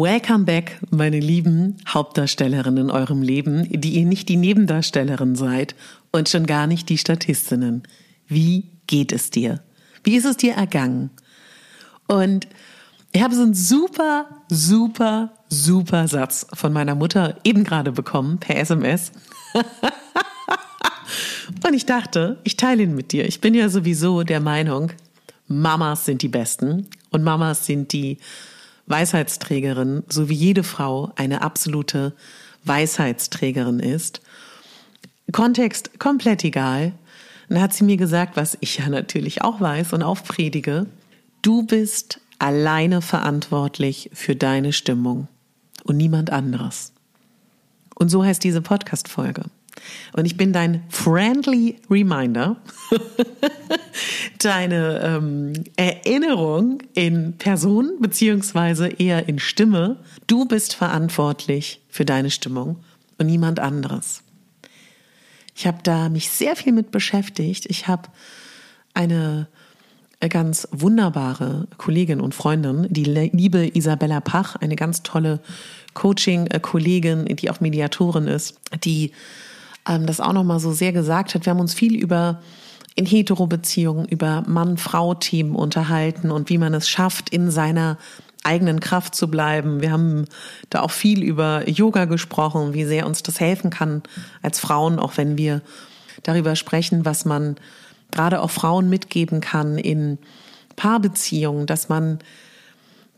Welcome back, meine lieben Hauptdarstellerinnen in eurem Leben, die ihr nicht die Nebendarstellerin seid und schon gar nicht die Statistinnen. Wie geht es dir? Wie ist es dir ergangen? Und ich habe so einen super, super, super Satz von meiner Mutter eben gerade bekommen per SMS. Und ich dachte, ich teile ihn mit dir. Ich bin ja sowieso der Meinung, Mamas sind die Besten und Mamas sind die Weisheitsträgerin, so wie jede Frau eine absolute Weisheitsträgerin ist. Kontext komplett egal. Dann hat sie mir gesagt, was ich ja natürlich auch weiß und auch predige. Du bist alleine verantwortlich für deine Stimmung und niemand anderes. Und so heißt diese Podcast-Folge. Und ich bin dein friendly Reminder, deine ähm, Erinnerung in Person beziehungsweise eher in Stimme. Du bist verantwortlich für deine Stimmung und niemand anderes. Ich habe da mich sehr viel mit beschäftigt. Ich habe eine ganz wunderbare Kollegin und Freundin, die liebe Isabella Pach, eine ganz tolle Coaching-Kollegin, die auch Mediatorin ist, die ähm, das auch nochmal so sehr gesagt hat. Wir haben uns viel über in Hetero-Beziehungen, über Mann-Frau-Themen unterhalten und wie man es schafft, in seiner eigenen Kraft zu bleiben. Wir haben da auch viel über Yoga gesprochen, wie sehr uns das helfen kann als Frauen, auch wenn wir darüber sprechen, was man gerade auch Frauen mitgeben kann in Paarbeziehungen, dass man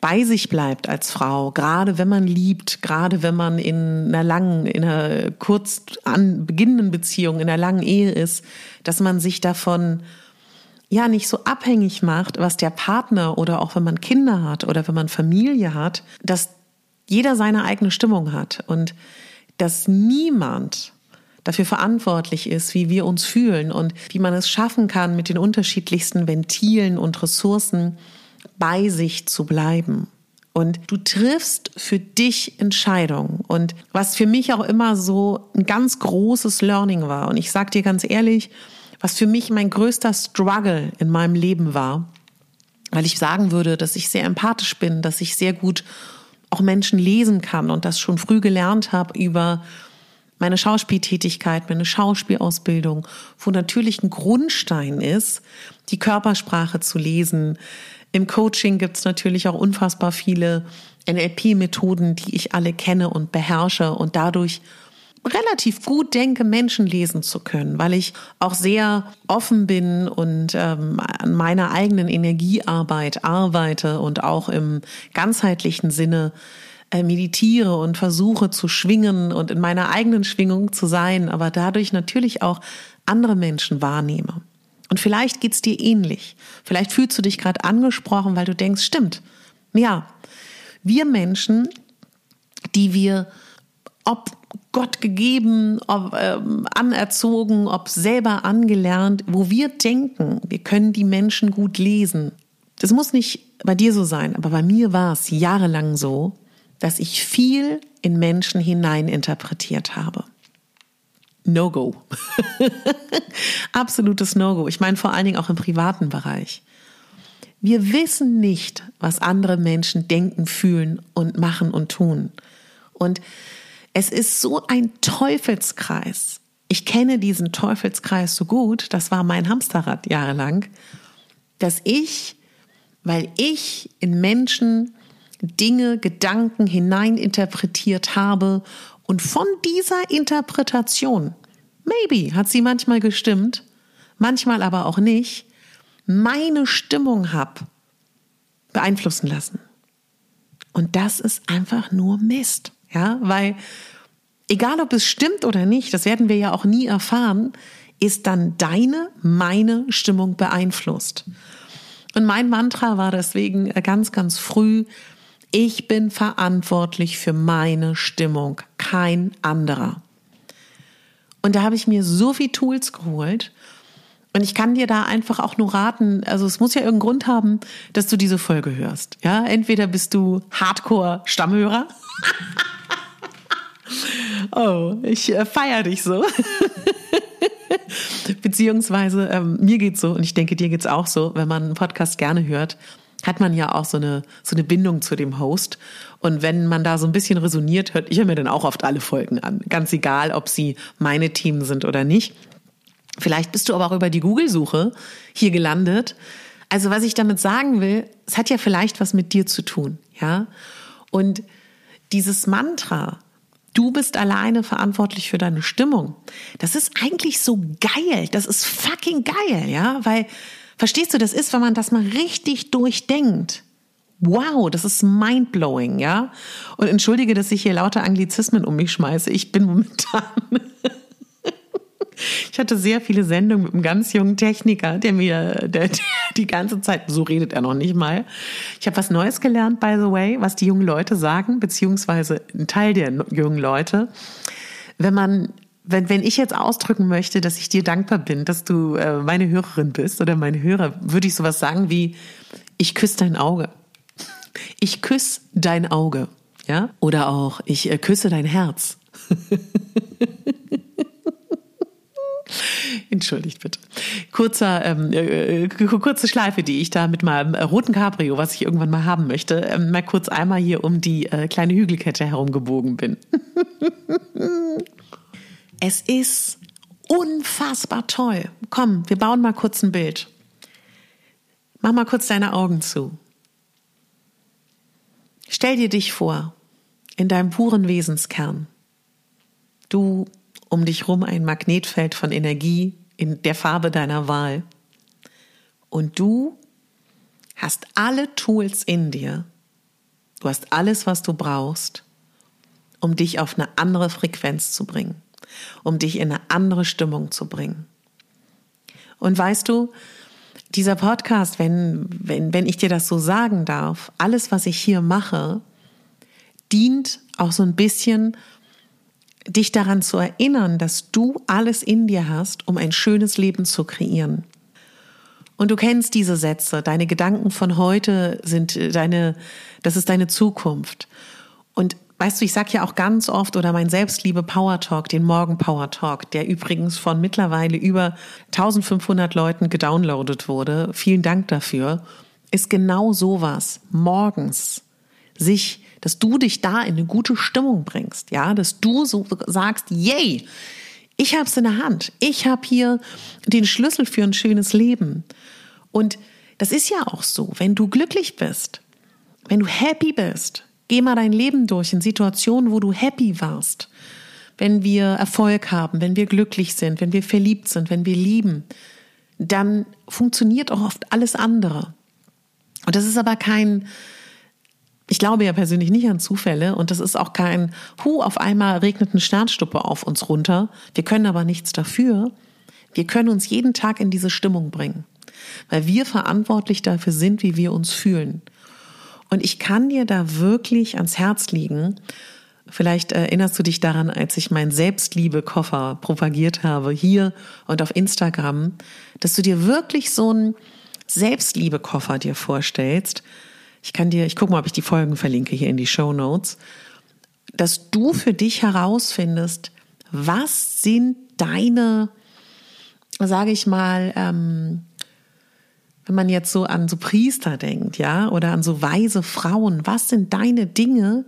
bei sich bleibt als Frau, gerade wenn man liebt, gerade wenn man in einer langen, in einer kurz an beginnenden Beziehung, in einer langen Ehe ist, dass man sich davon ja nicht so abhängig macht, was der Partner oder auch wenn man Kinder hat oder wenn man Familie hat, dass jeder seine eigene Stimmung hat und dass niemand dafür verantwortlich ist, wie wir uns fühlen und wie man es schaffen kann, mit den unterschiedlichsten Ventilen und Ressourcen bei sich zu bleiben. Und du triffst für dich Entscheidungen. Und was für mich auch immer so ein ganz großes Learning war, und ich sage dir ganz ehrlich, was für mich mein größter Struggle in meinem Leben war, weil ich sagen würde, dass ich sehr empathisch bin, dass ich sehr gut auch Menschen lesen kann und das schon früh gelernt habe über meine Schauspieltätigkeit, meine Schauspielausbildung, wo natürlich ein Grundstein ist, die Körpersprache zu lesen. Im Coaching gibt es natürlich auch unfassbar viele NLP-Methoden, die ich alle kenne und beherrsche und dadurch relativ gut denke, Menschen lesen zu können, weil ich auch sehr offen bin und ähm, an meiner eigenen Energiearbeit arbeite und auch im ganzheitlichen Sinne äh, meditiere und versuche zu schwingen und in meiner eigenen Schwingung zu sein, aber dadurch natürlich auch andere Menschen wahrnehme. Und vielleicht geht's dir ähnlich. Vielleicht fühlst du dich gerade angesprochen, weil du denkst, stimmt. Ja, wir Menschen, die wir, ob Gott gegeben, ob ähm, anerzogen, ob selber angelernt, wo wir denken, wir können die Menschen gut lesen. Das muss nicht bei dir so sein, aber bei mir war es jahrelang so, dass ich viel in Menschen hineininterpretiert habe. No-Go. Absolutes No-Go. Ich meine vor allen Dingen auch im privaten Bereich. Wir wissen nicht, was andere Menschen denken, fühlen und machen und tun. Und es ist so ein Teufelskreis. Ich kenne diesen Teufelskreis so gut, das war mein Hamsterrad jahrelang, dass ich, weil ich in Menschen Dinge, Gedanken hineininterpretiert habe und von dieser Interpretation, maybe hat sie manchmal gestimmt, manchmal aber auch nicht, meine Stimmung habe beeinflussen lassen. Und das ist einfach nur Mist, ja, weil egal ob es stimmt oder nicht, das werden wir ja auch nie erfahren, ist dann deine, meine Stimmung beeinflusst. Und mein Mantra war deswegen ganz, ganz früh, Ich bin verantwortlich für meine Stimmung, kein anderer. Und da habe ich mir so viel Tools geholt. Und ich kann dir da einfach auch nur raten, also es muss ja irgendeinen Grund haben, dass du diese Folge hörst. Ja, entweder bist du Hardcore-Stammhörer. oh, ich äh, feier dich so. Beziehungsweise ähm, mir geht's so und ich denke, dir geht's auch so, wenn man einen Podcast gerne hört, hat man ja auch so eine, so eine Bindung zu dem Host. Und wenn man da so ein bisschen resoniert, hört ich mir dann auch oft alle Folgen an. Ganz egal, ob sie meine Themen sind oder nicht. Vielleicht bist du aber auch über die Google-Suche hier gelandet. Also was ich damit sagen will, es hat ja vielleicht was mit dir zu tun, ja? Und dieses Mantra, du bist alleine verantwortlich für deine Stimmung, das ist eigentlich so geil. Das ist fucking geil, ja? Weil Verstehst du, das ist, wenn man das mal richtig durchdenkt. Wow, das ist mindblowing, ja? Und entschuldige, dass ich hier lauter Anglizismen um mich schmeiße. Ich bin momentan. ich hatte sehr viele Sendungen mit einem ganz jungen Techniker, der mir der, der die ganze Zeit, so redet er noch nicht mal. Ich habe was Neues gelernt, by the way, was die jungen Leute sagen, beziehungsweise ein Teil der jungen Leute. Wenn man wenn, wenn ich jetzt ausdrücken möchte, dass ich dir dankbar bin, dass du äh, meine Hörerin bist oder meine Hörer, würde ich sowas sagen wie, ich küsse dein Auge. Ich küsse dein Auge. Ja? Oder auch, ich äh, küsse dein Herz. Entschuldigt bitte. Kurzer, ähm, äh, kurze Schleife, die ich da mit meinem roten Cabrio, was ich irgendwann mal haben möchte, ähm, mal kurz einmal hier um die äh, kleine Hügelkette herumgebogen bin. Es ist unfassbar toll. Komm, wir bauen mal kurz ein Bild. Mach mal kurz deine Augen zu. Stell dir dich vor, in deinem puren Wesenskern. Du um dich rum ein Magnetfeld von Energie in der Farbe deiner Wahl. Und du hast alle Tools in dir. Du hast alles, was du brauchst, um dich auf eine andere Frequenz zu bringen um dich in eine andere Stimmung zu bringen. Und weißt du, dieser Podcast, wenn, wenn, wenn ich dir das so sagen darf, alles, was ich hier mache, dient auch so ein bisschen, dich daran zu erinnern, dass du alles in dir hast, um ein schönes Leben zu kreieren. Und du kennst diese Sätze, deine Gedanken von heute sind deine, das ist deine Zukunft. Und Weißt du, ich sage ja auch ganz oft oder mein Selbstliebe Power Talk, den Morgen Power Talk, der übrigens von mittlerweile über 1500 Leuten gedownloadet wurde. Vielen Dank dafür. Ist genau sowas. Morgens sich, dass du dich da in eine gute Stimmung bringst, ja, dass du so sagst, yay, ich hab's in der Hand. Ich habe hier den Schlüssel für ein schönes Leben. Und das ist ja auch so, wenn du glücklich bist, wenn du happy bist, Geh mal dein Leben durch in Situationen, wo du happy warst. Wenn wir Erfolg haben, wenn wir glücklich sind, wenn wir verliebt sind, wenn wir lieben, dann funktioniert auch oft alles andere. Und das ist aber kein, ich glaube ja persönlich nicht an Zufälle und das ist auch kein, hu, auf einmal regnet eine Sternstuppe auf uns runter. Wir können aber nichts dafür. Wir können uns jeden Tag in diese Stimmung bringen, weil wir verantwortlich dafür sind, wie wir uns fühlen. Und ich kann dir da wirklich ans Herz liegen. Vielleicht erinnerst du dich daran, als ich meinen Selbstliebe-Koffer propagiert habe, hier und auf Instagram, dass du dir wirklich so einen Selbstliebe-Koffer dir vorstellst. Ich kann dir, ich gucke mal, ob ich die Folgen verlinke hier in die Show Notes, dass du für dich herausfindest, was sind deine, sage ich mal, ähm, wenn man jetzt so an so Priester denkt, ja, oder an so weise Frauen, was sind deine Dinge,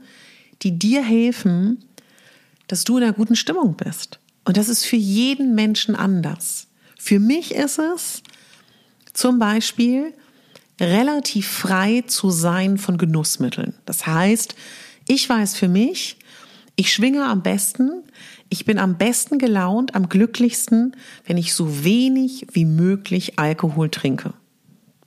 die dir helfen, dass du in einer guten Stimmung bist? Und das ist für jeden Menschen anders. Für mich ist es zum Beispiel relativ frei zu sein von Genussmitteln. Das heißt, ich weiß für mich, ich schwinge am besten, ich bin am besten gelaunt, am glücklichsten, wenn ich so wenig wie möglich Alkohol trinke.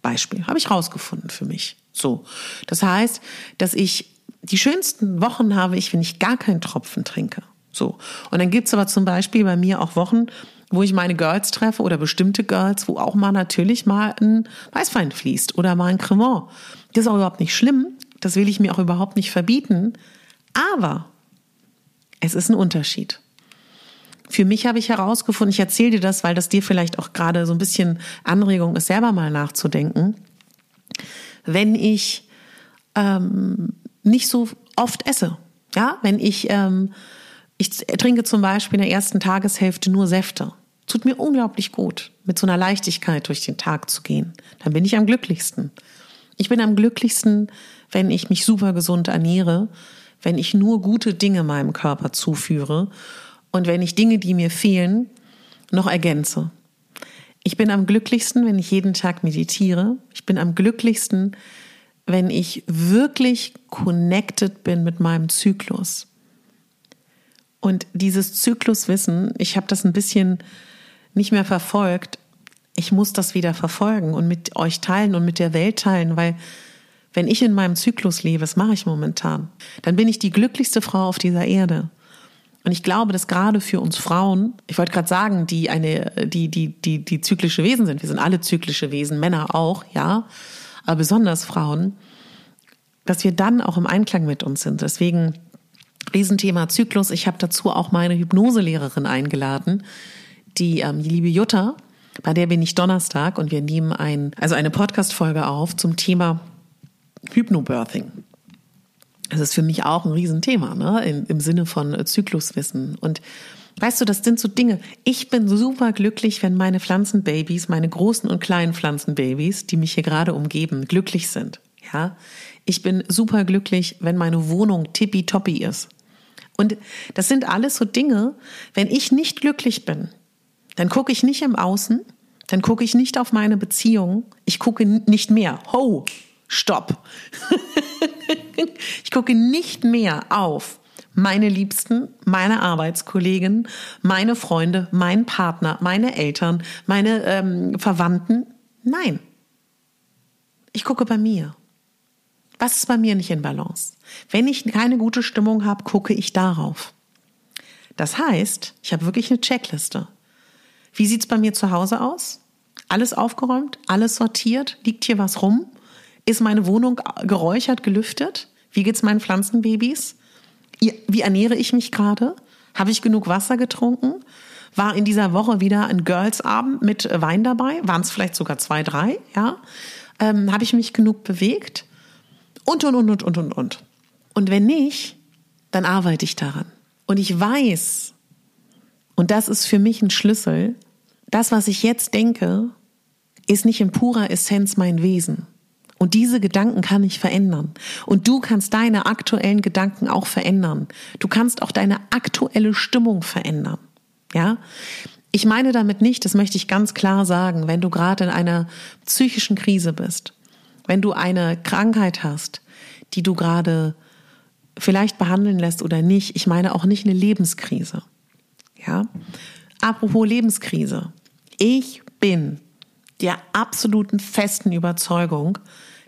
Beispiel. Habe ich rausgefunden für mich. So. Das heißt, dass ich die schönsten Wochen habe ich, wenn ich gar keinen Tropfen trinke. So. Und dann gibt's aber zum Beispiel bei mir auch Wochen, wo ich meine Girls treffe oder bestimmte Girls, wo auch mal natürlich mal ein Weißwein fließt oder mal ein Cremant. Das ist auch überhaupt nicht schlimm. Das will ich mir auch überhaupt nicht verbieten. Aber es ist ein Unterschied. Für mich habe ich herausgefunden, ich erzähle dir das, weil das dir vielleicht auch gerade so ein bisschen Anregung ist, selber mal nachzudenken. Wenn ich ähm, nicht so oft esse, ja, wenn ich, ähm, ich trinke zum Beispiel in der ersten Tageshälfte nur Säfte, tut mir unglaublich gut, mit so einer Leichtigkeit durch den Tag zu gehen. Dann bin ich am glücklichsten. Ich bin am glücklichsten, wenn ich mich super gesund ernähre, wenn ich nur gute Dinge meinem Körper zuführe und wenn ich Dinge, die mir fehlen, noch ergänze. Ich bin am glücklichsten, wenn ich jeden Tag meditiere. Ich bin am glücklichsten, wenn ich wirklich connected bin mit meinem Zyklus. Und dieses Zykluswissen, ich habe das ein bisschen nicht mehr verfolgt. Ich muss das wieder verfolgen und mit euch teilen und mit der Welt teilen, weil wenn ich in meinem Zyklus lebe, das mache ich momentan, dann bin ich die glücklichste Frau auf dieser Erde. Und ich glaube, dass gerade für uns Frauen, ich wollte gerade sagen, die eine, die, die, die, die zyklische Wesen sind, wir sind alle zyklische Wesen, Männer auch, ja, aber besonders Frauen, dass wir dann auch im Einklang mit uns sind. Deswegen Riesenthema Zyklus. Ich habe dazu auch meine Hypnoselehrerin eingeladen, die, ähm, die liebe Jutta, bei der bin ich Donnerstag und wir nehmen ein, also eine Podcast-Folge auf zum Thema Hypnobirthing. Das ist für mich auch ein Riesenthema, ne? Im, im Sinne von äh, Zykluswissen. Und weißt du, das sind so Dinge. Ich bin super glücklich, wenn meine Pflanzenbabys, meine großen und kleinen Pflanzenbabys, die mich hier gerade umgeben, glücklich sind. Ja, ich bin super glücklich, wenn meine Wohnung tippitoppi ist. Und das sind alles so Dinge, wenn ich nicht glücklich bin, dann gucke ich nicht im Außen, dann gucke ich nicht auf meine Beziehung, ich gucke nicht mehr. Ho, stopp. ich gucke nicht mehr auf meine Liebsten, meine Arbeitskollegen, meine Freunde, meinen Partner, meine Eltern, meine ähm, Verwandten. Nein. Ich gucke bei mir. Was ist bei mir nicht in Balance? Wenn ich keine gute Stimmung habe, gucke ich darauf. Das heißt, ich habe wirklich eine Checkliste. Wie sieht's bei mir zu Hause aus? Alles aufgeräumt, alles sortiert, liegt hier was rum? Ist meine Wohnung geräuchert, gelüftet? Wie geht's meinen Pflanzenbabys? Wie ernähre ich mich gerade? Habe ich genug Wasser getrunken? War in dieser Woche wieder ein Girls-Abend mit Wein dabei? Waren es vielleicht sogar zwei, drei? Ja. Ähm, Habe ich mich genug bewegt? Und, und, und, und, und, und, und. Und wenn nicht, dann arbeite ich daran. Und ich weiß, und das ist für mich ein Schlüssel, das, was ich jetzt denke, ist nicht in purer Essenz mein Wesen. Und diese Gedanken kann ich verändern. Und du kannst deine aktuellen Gedanken auch verändern. Du kannst auch deine aktuelle Stimmung verändern. Ja? Ich meine damit nicht, das möchte ich ganz klar sagen, wenn du gerade in einer psychischen Krise bist, wenn du eine Krankheit hast, die du gerade vielleicht behandeln lässt oder nicht. Ich meine auch nicht eine Lebenskrise. Ja? Apropos Lebenskrise. Ich bin der absoluten festen Überzeugung,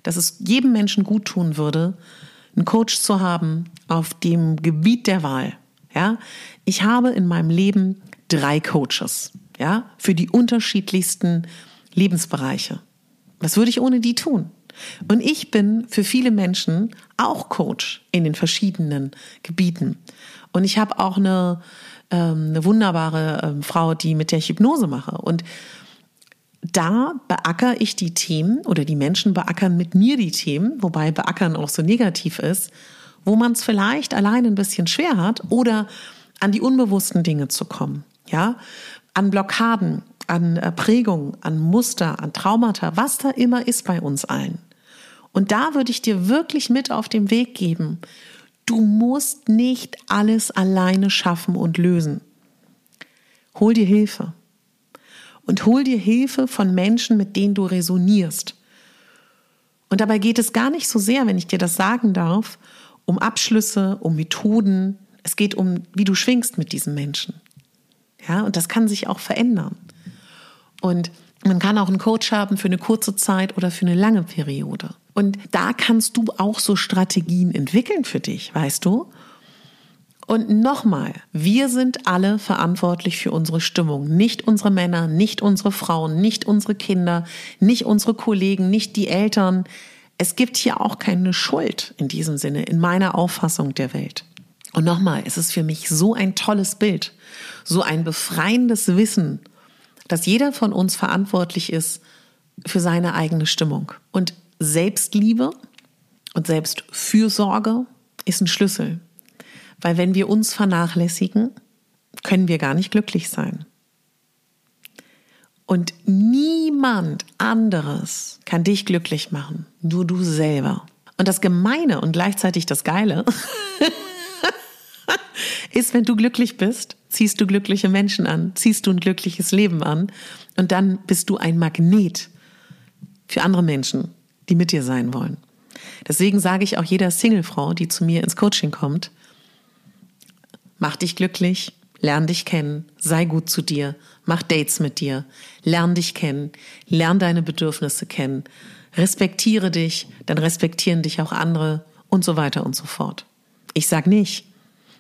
dass es jedem Menschen gut tun würde, einen Coach zu haben auf dem Gebiet der Wahl. Ja, ich habe in meinem Leben drei Coaches, ja, für die unterschiedlichsten Lebensbereiche. Was würde ich ohne die tun? Und ich bin für viele Menschen auch Coach in den verschiedenen Gebieten. Und ich habe auch eine, ähm, eine wunderbare ähm, Frau, die mit der Hypnose mache. Und da beackere ich die Themen oder die Menschen beackern mit mir die Themen, wobei beackern auch so negativ ist, wo man es vielleicht allein ein bisschen schwer hat oder an die unbewussten Dinge zu kommen, ja, an Blockaden, an Prägungen, an Muster, an Traumata, was da immer ist bei uns allen. Und da würde ich dir wirklich mit auf den Weg geben. Du musst nicht alles alleine schaffen und lösen. Hol dir Hilfe und hol dir Hilfe von Menschen, mit denen du resonierst. Und dabei geht es gar nicht so sehr, wenn ich dir das sagen darf, um Abschlüsse, um Methoden. Es geht um, wie du schwingst mit diesen Menschen. Ja, und das kann sich auch verändern. Und man kann auch einen Coach haben für eine kurze Zeit oder für eine lange Periode. Und da kannst du auch so Strategien entwickeln für dich, weißt du? Und nochmal, wir sind alle verantwortlich für unsere Stimmung. Nicht unsere Männer, nicht unsere Frauen, nicht unsere Kinder, nicht unsere Kollegen, nicht die Eltern. es gibt hier auch keine Schuld in diesem Sinne, in meiner Auffassung der Welt. Und nochmal, es ist für mich so ein tolles Bild, so ein befreiendes Wissen, dass jeder von uns verantwortlich ist für seine eigene Stimmung. Und Selbstliebe und Selbstfürsorge ist ein Schlüssel. Weil wenn wir uns vernachlässigen, können wir gar nicht glücklich sein. Und niemand anderes kann dich glücklich machen, nur du selber. Und das Gemeine und gleichzeitig das Geile ist, wenn du glücklich bist, ziehst du glückliche Menschen an, ziehst du ein glückliches Leben an und dann bist du ein Magnet für andere Menschen, die mit dir sein wollen. Deswegen sage ich auch jeder Singlefrau, die zu mir ins Coaching kommt, mach dich glücklich, lern dich kennen, sei gut zu dir, mach Dates mit dir, lern dich kennen, lern deine Bedürfnisse kennen, respektiere dich, dann respektieren dich auch andere und so weiter und so fort. Ich sag nicht,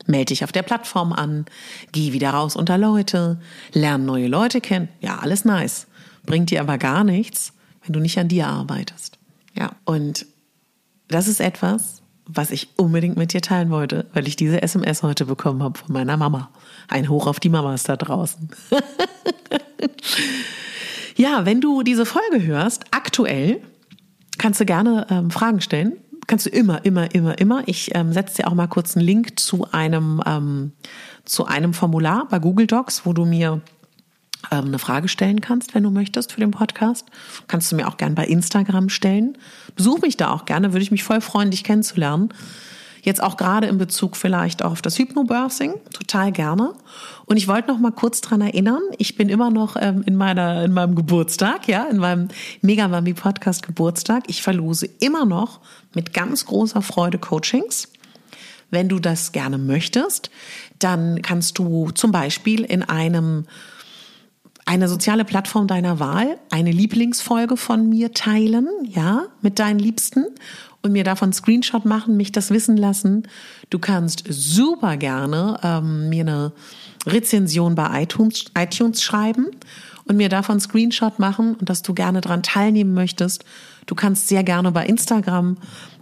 melde dich auf der Plattform an, geh wieder raus unter Leute, lern neue Leute kennen. Ja, alles nice. Bringt dir aber gar nichts, wenn du nicht an dir arbeitest. Ja, und das ist etwas, was ich unbedingt mit dir teilen wollte, weil ich diese SMS heute bekommen habe von meiner Mama. Ein Hoch auf die Mamas da draußen. ja, wenn du diese Folge hörst, aktuell, kannst du gerne ähm, Fragen stellen. Kannst du immer, immer, immer, immer. Ich ähm, setze dir auch mal kurz einen Link zu einem, ähm, zu einem Formular bei Google Docs, wo du mir eine Frage stellen kannst, wenn du möchtest für den Podcast. Kannst du mir auch gerne bei Instagram stellen. Besuch mich da auch gerne, würde ich mich voll freuen, dich kennenzulernen. Jetzt auch gerade in Bezug vielleicht auf das Hypnobirthing, total gerne. Und ich wollte noch mal kurz dran erinnern, ich bin immer noch ähm, in meiner in meinem Geburtstag, ja, in meinem Mega Mami Podcast Geburtstag. Ich verlose immer noch mit ganz großer Freude Coachings. Wenn du das gerne möchtest, dann kannst du zum Beispiel in einem eine soziale Plattform deiner Wahl, eine Lieblingsfolge von mir teilen, ja, mit deinen Liebsten und mir davon Screenshot machen, mich das wissen lassen. Du kannst super gerne ähm, mir eine Rezension bei iTunes, iTunes schreiben und mir davon Screenshot machen und dass du gerne daran teilnehmen möchtest. Du kannst sehr gerne bei Instagram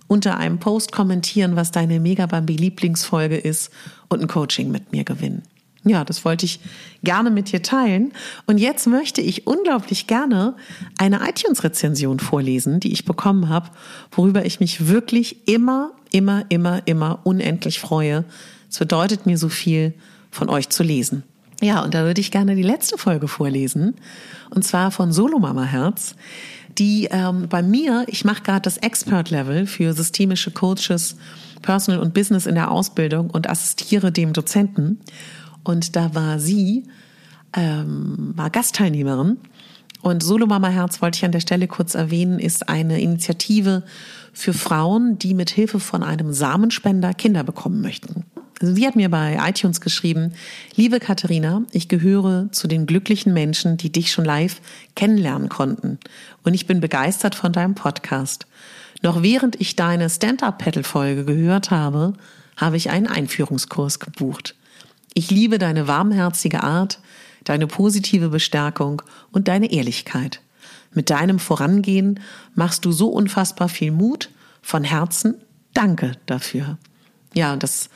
unter einem Post kommentieren, was deine Megabambi Lieblingsfolge ist und ein Coaching mit mir gewinnen. Ja, das wollte ich gerne mit dir teilen. Und jetzt möchte ich unglaublich gerne eine iTunes-Rezension vorlesen, die ich bekommen habe, worüber ich mich wirklich immer, immer, immer, immer unendlich freue. Es bedeutet mir so viel, von euch zu lesen. Ja, und da würde ich gerne die letzte Folge vorlesen, und zwar von Solo Mama Herz, die ähm, bei mir, ich mache gerade das Expert-Level für systemische Coaches, Personal und Business in der Ausbildung und assistiere dem Dozenten. Und da war sie, ähm, war Gastteilnehmerin. Und Solo Mama Herz wollte ich an der Stelle kurz erwähnen, ist eine Initiative für Frauen, die mit Hilfe von einem Samenspender Kinder bekommen möchten. Also sie hat mir bei iTunes geschrieben, liebe Katharina, ich gehöre zu den glücklichen Menschen, die dich schon live kennenlernen konnten. Und ich bin begeistert von deinem Podcast. Noch während ich deine Stand-Up-Pedal-Folge gehört habe, habe ich einen Einführungskurs gebucht. Ich liebe deine warmherzige Art, deine positive Bestärkung und deine Ehrlichkeit. Mit deinem Vorangehen machst du so unfassbar viel Mut. Von Herzen danke dafür. Ja, das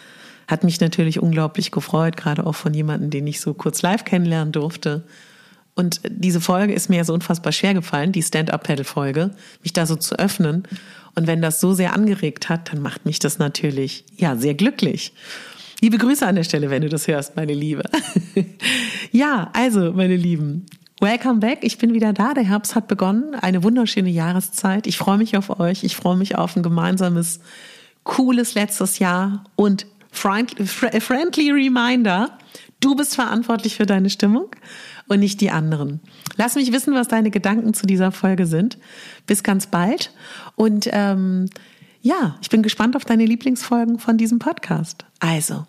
hat mich natürlich unglaublich gefreut, gerade auch von jemandem, den ich so kurz live kennenlernen durfte. Und diese Folge ist mir so unfassbar schwer gefallen, die Stand-Up-Pedal-Folge, mich da so zu öffnen. Und wenn das so sehr angeregt hat, dann macht mich das natürlich, ja, sehr glücklich. Liebe Grüße an der Stelle, wenn du das hörst, meine Liebe. ja, also, meine Lieben, welcome back. Ich bin wieder da. Der Herbst hat begonnen. Eine wunderschöne Jahreszeit. Ich freue mich auf euch. Ich freue mich auf ein gemeinsames, cooles letztes Jahr und friendly reminder. Du bist verantwortlich für deine Stimmung und nicht die anderen. Lass mich wissen, was deine Gedanken zu dieser Folge sind. Bis ganz bald. Und ähm, ja, ich bin gespannt auf deine Lieblingsfolgen von diesem Podcast. Also,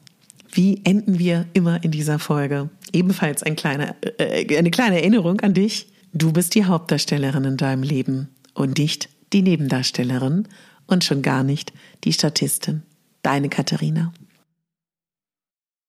wie enden wir immer in dieser Folge? Ebenfalls ein kleiner, äh, eine kleine Erinnerung an dich. Du bist die Hauptdarstellerin in deinem Leben und nicht die Nebendarstellerin und schon gar nicht die Statistin. Deine Katharina.